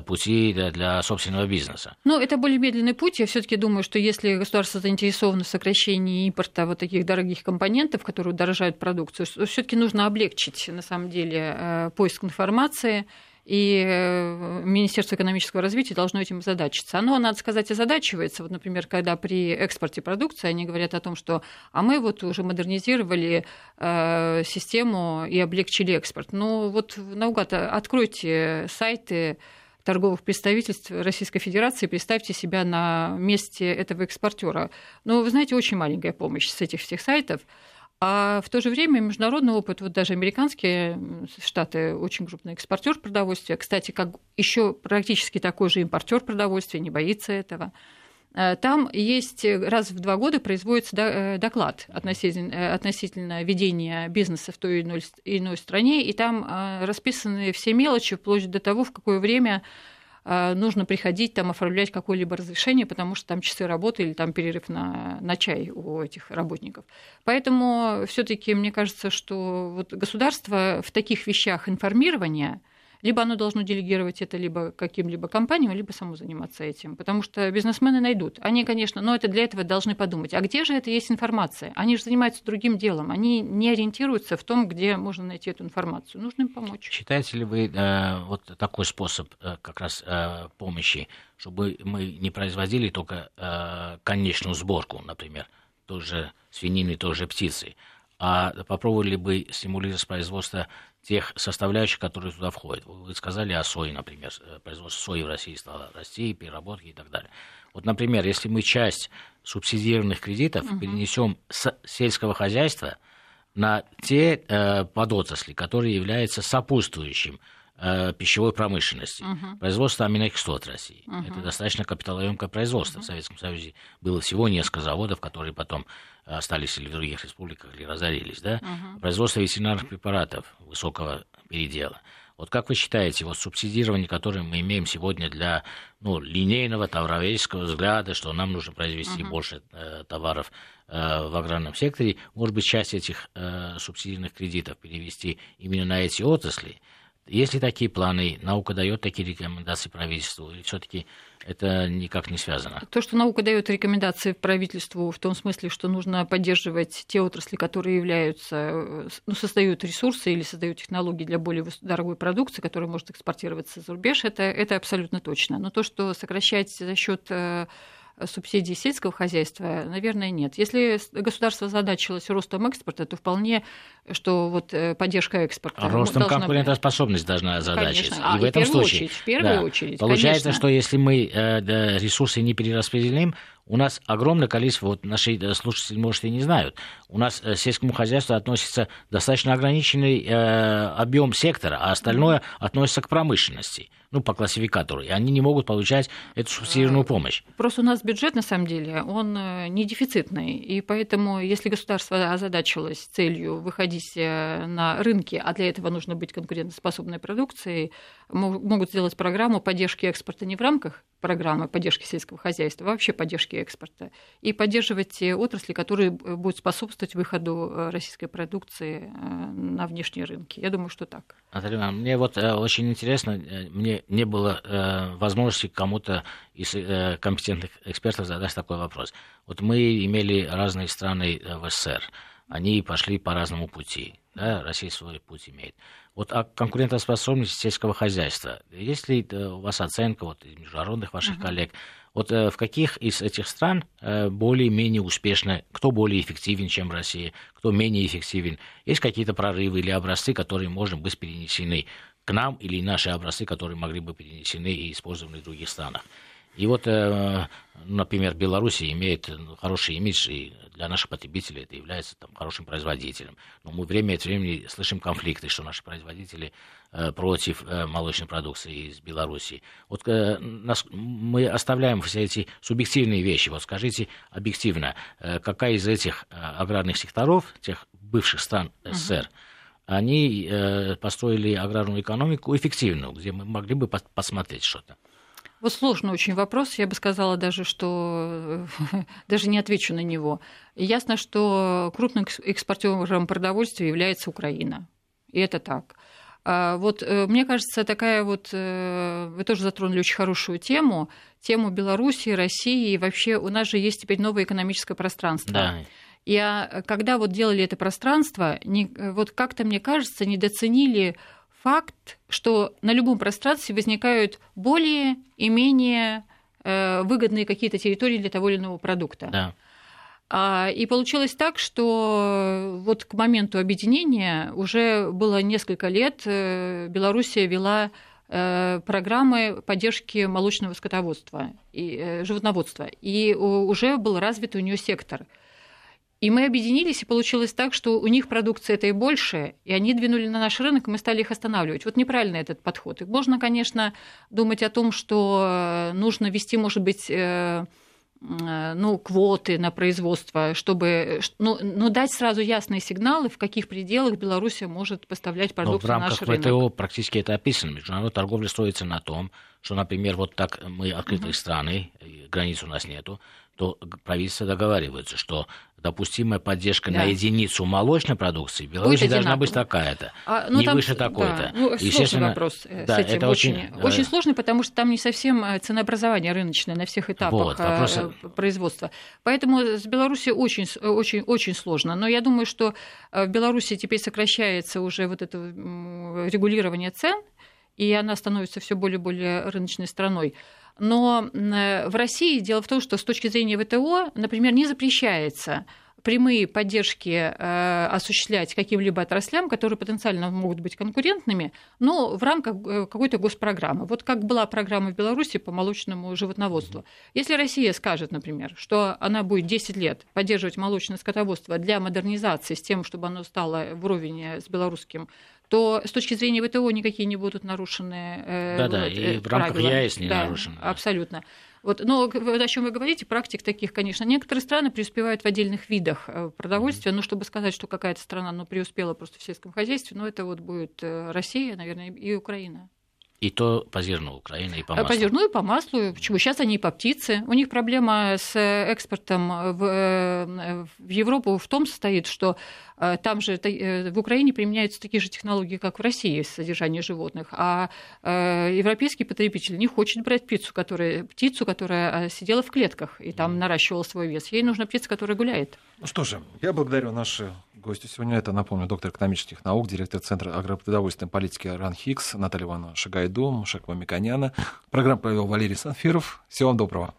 Speaker 2: пути для собственного бизнеса.
Speaker 3: Ну, это более медленный путь. Я все-таки думаю, что если государство заинтересовано в сокращении импорта вот таких дорогих компонентов, которые дорожают продукцию, все-таки нужно облегчить, на самом деле, э, поиск информации и э, Министерство экономического развития должно этим задачиться. Оно, надо сказать, озадачивается. Вот, например, когда при экспорте продукции они говорят о том, что а мы вот уже модернизировали э, систему и облегчили экспорт. Ну вот наугад откройте сайты торговых представительств Российской Федерации, представьте себя на месте этого экспортера. Ну, вы знаете, очень маленькая помощь с этих всех сайтов. А в то же время международный опыт, вот даже американские штаты очень крупный экспортер продовольствия, кстати, как еще практически такой же импортер продовольствия, не боится этого. Э, там есть э, раз в два года производится э, доклад относительно, относительно ведения бизнеса в той или иной, стране, и там расписаны все мелочи, вплоть до того, в какое время нужно приходить там оформлять какое-либо разрешение, потому что там часы работы или там перерыв на, на чай у этих работников. Поэтому все-таки мне кажется, что вот государство в таких вещах информирования либо оно должно делегировать это либо каким-либо компаниям, либо само заниматься этим. Потому что бизнесмены найдут. Они, конечно, но это для этого должны подумать. А где же это есть информация? Они же занимаются другим делом. Они не ориентируются в том, где можно найти эту информацию. Нужно им помочь.
Speaker 2: Считаете ли вы э, вот такой способ э, как раз э, помощи, чтобы мы не производили только э, конечную сборку, например, той же свинины, той же птицы, а попробовали бы стимулировать производство тех составляющих, которые туда входят. Вы сказали о сое, например, э, производство сои в России стало расти, переработки и так далее. Вот, например, если мы часть субсидированных кредитов угу. перенесем с сельского хозяйства на те э, подотрасли, которые являются сопутствующим э, пищевой промышленности, uh производство аминокислот России. uh Это достаточно капиталоемкое производство. uh В Советском Союзе было всего несколько заводов, которые потом остались или в других республиках, или разорились. Да? uh Производство ветеринарных препаратов высокого передела. Вот как вы считаете, вот субсидирование, которое мы имеем сегодня для ну, линейного товароведческого взгляда, что нам нужно произвести uh больше э, товаров э, в аграрном секторе, может быть, часть этих э, субсидийных кредитов перевести именно на эти отрасли, есть ли такие планы? Наука дает такие рекомендации правительству? Или все-таки это никак не связано?
Speaker 3: То, что наука дает рекомендации правительству в том смысле, что нужно поддерживать те отрасли, которые являются, ну, создают ресурсы или создают технологии для более дорогой продукции, которая может экспортироваться за рубеж, это, это абсолютно точно. Но то, что сокращать за счет э, субсидий сельского хозяйства, наверное, нет. Если государство задачилось ростом экспорта, то вполне, что вот э, поддержка экспорта...
Speaker 2: Ростом должна... конкурентоспособность должна озадачиться.
Speaker 3: Конечно. А, и в этом случае... Очередь, в первую да, очередь,
Speaker 2: Получается,
Speaker 3: конечно.
Speaker 2: что если мы э, ресурсы не перераспределим, у нас огромное количество, вот наши э, слушатели, может, и не знают, у нас к сельскому хозяйству относится достаточно ограниченный э, объем сектора, а остальное относится к промышленности ну, по классификатору, и они не могут получать эту субсидированную помощь.
Speaker 3: Просто у нас бюджет, на самом деле, он э, не дефицитный, и поэтому, если государство озадачилось целью выходить э, на рынки, а для этого нужно быть конкурентоспособной продукцией, могут сделать программу поддержки экспорта не в рамках программы поддержки сельского хозяйства, вообще поддержки экспорта, и поддерживать те отрасли, которые будут способствовать выходу э, российской продукции на внешние рынки. Я думаю, что так.
Speaker 2: Наталья, мне вот очень интересно, мне не было э, возможности кому-то из э, компетентных экспертов задать такой вопрос. Вот мы имели разные страны э, в СССР, они пошли по разному пути, да, Россия свой путь имеет. Вот о конкурентоспособности сельского хозяйства. Есть ли э, у вас оценка вот, международных ваших uh-huh. коллег? Вот э, в каких из этих стран э, более-менее успешно, кто более эффективен, чем Россия, кто менее эффективен? Есть какие-то прорывы или образцы, которые, можно быть, перенесены к нам или наши образцы, которые могли бы перенесены и использованы в других странах. И вот, э, например, Беларусь имеет ну, хороший имидж, и для наших потребителей это является там, хорошим производителем. Но мы время от времени слышим конфликты, что наши производители э, против э, молочной продукции из Беларуси. Вот мы оставляем все эти субъективные вещи. Вот скажите объективно, какая из этих аграрных секторов, тех бывших стран СССР, uh-huh они э, построили аграрную экономику эффективную, где мы могли бы посмотреть что-то.
Speaker 3: Вот сложный очень вопрос. Я бы сказала даже, что даже не отвечу на него. Ясно, что крупным экспортером продовольствия является Украина. И это так. А вот э, мне кажется, такая вот, э, вы тоже затронули очень хорошую тему, тему Беларуси, России, и вообще у нас же есть теперь новое экономическое пространство.
Speaker 2: Да.
Speaker 3: И а, когда вот делали это пространство, вот как-то, мне кажется, недооценили факт, что на любом пространстве возникают более и менее э, выгодные какие-то территории для того или иного продукта.
Speaker 2: Да.
Speaker 3: А, и получилось так, что вот к моменту объединения уже было несколько лет э, Белоруссия вела э, программы поддержки молочного скотоводства и животноводства. И уже был развит у нее сектор – и мы объединились, и получилось так, что у них продукция это и больше, и они двинули на наш рынок, и мы стали их останавливать. Вот неправильно этот подход. И можно, конечно, думать о том, что э, нужно вести, может быть, э, э, ну, квоты на производство, чтобы ну, ну, дать сразу ясные сигналы, в каких пределах Беларусь может поставлять продукцию
Speaker 2: на
Speaker 3: наш
Speaker 2: рынок. в ВТО практически это описано. Международная торговля строится на том, что, например, вот так мы открытые угу. страны, границ у нас нету, что правительства договариваются, что допустимая поддержка да. на единицу молочной продукции в Беларуси должна быть такая-то, а, ну, не там, выше такой-то.
Speaker 3: Да, ну, Естественно, вопрос э, да, с этим. Это очень, очень, э, очень сложный, потому что там не совсем э, ценообразование рыночное на всех этапах вот, вопрос... производства. Поэтому с Беларуси очень, очень, очень сложно. Но я думаю, что в Беларуси теперь сокращается уже вот это регулирование цен, и она становится все более и более рыночной страной. Но в России дело в том, что с точки зрения ВТО, например, не запрещается прямые поддержки э, осуществлять каким-либо отраслям, которые потенциально могут быть конкурентными, но в рамках э, какой-то госпрограммы. Вот как была программа в Беларуси по молочному животноводству. Если Россия скажет, например, что она будет 10 лет поддерживать молочное скотоводство для модернизации с тем, чтобы оно стало вровень с белорусским то с точки зрения ВТО никакие не будут нарушены.
Speaker 2: Э, Да-да, вот, и в рамках правила. ЕАЭС не да, нарушены.
Speaker 3: Абсолютно. Вот, но о чем вы говорите, практик таких, конечно, некоторые страны преуспевают в отдельных видах э, продовольствия, но чтобы сказать, что какая-то страна ну, преуспела просто в сельском хозяйстве, ну это вот будет э, Россия, наверное, и Украина.
Speaker 2: И то по зерну Украины, и по маслу.
Speaker 3: По зерну и по маслу. Почему? Сейчас они и по птице. У них проблема с экспортом в, в Европу в том состоит, что э, там же э, в Украине применяются такие же технологии, как в России, содержание животных, а э, европейский потребитель не хочет брать птицу, которая, птицу, которая сидела в клетках и там наращивала свой вес. Ей нужна птица, которая гуляет.
Speaker 1: Ну что же, я благодарю наши гости сегодня. Это, напомню, доктор экономических наук, директор Центра агропродовольственной политики РАН ХИКС Наталья Ивановна Шагайду, Шаква Миконяна. Программу провел Валерий Санфиров. Всего вам доброго.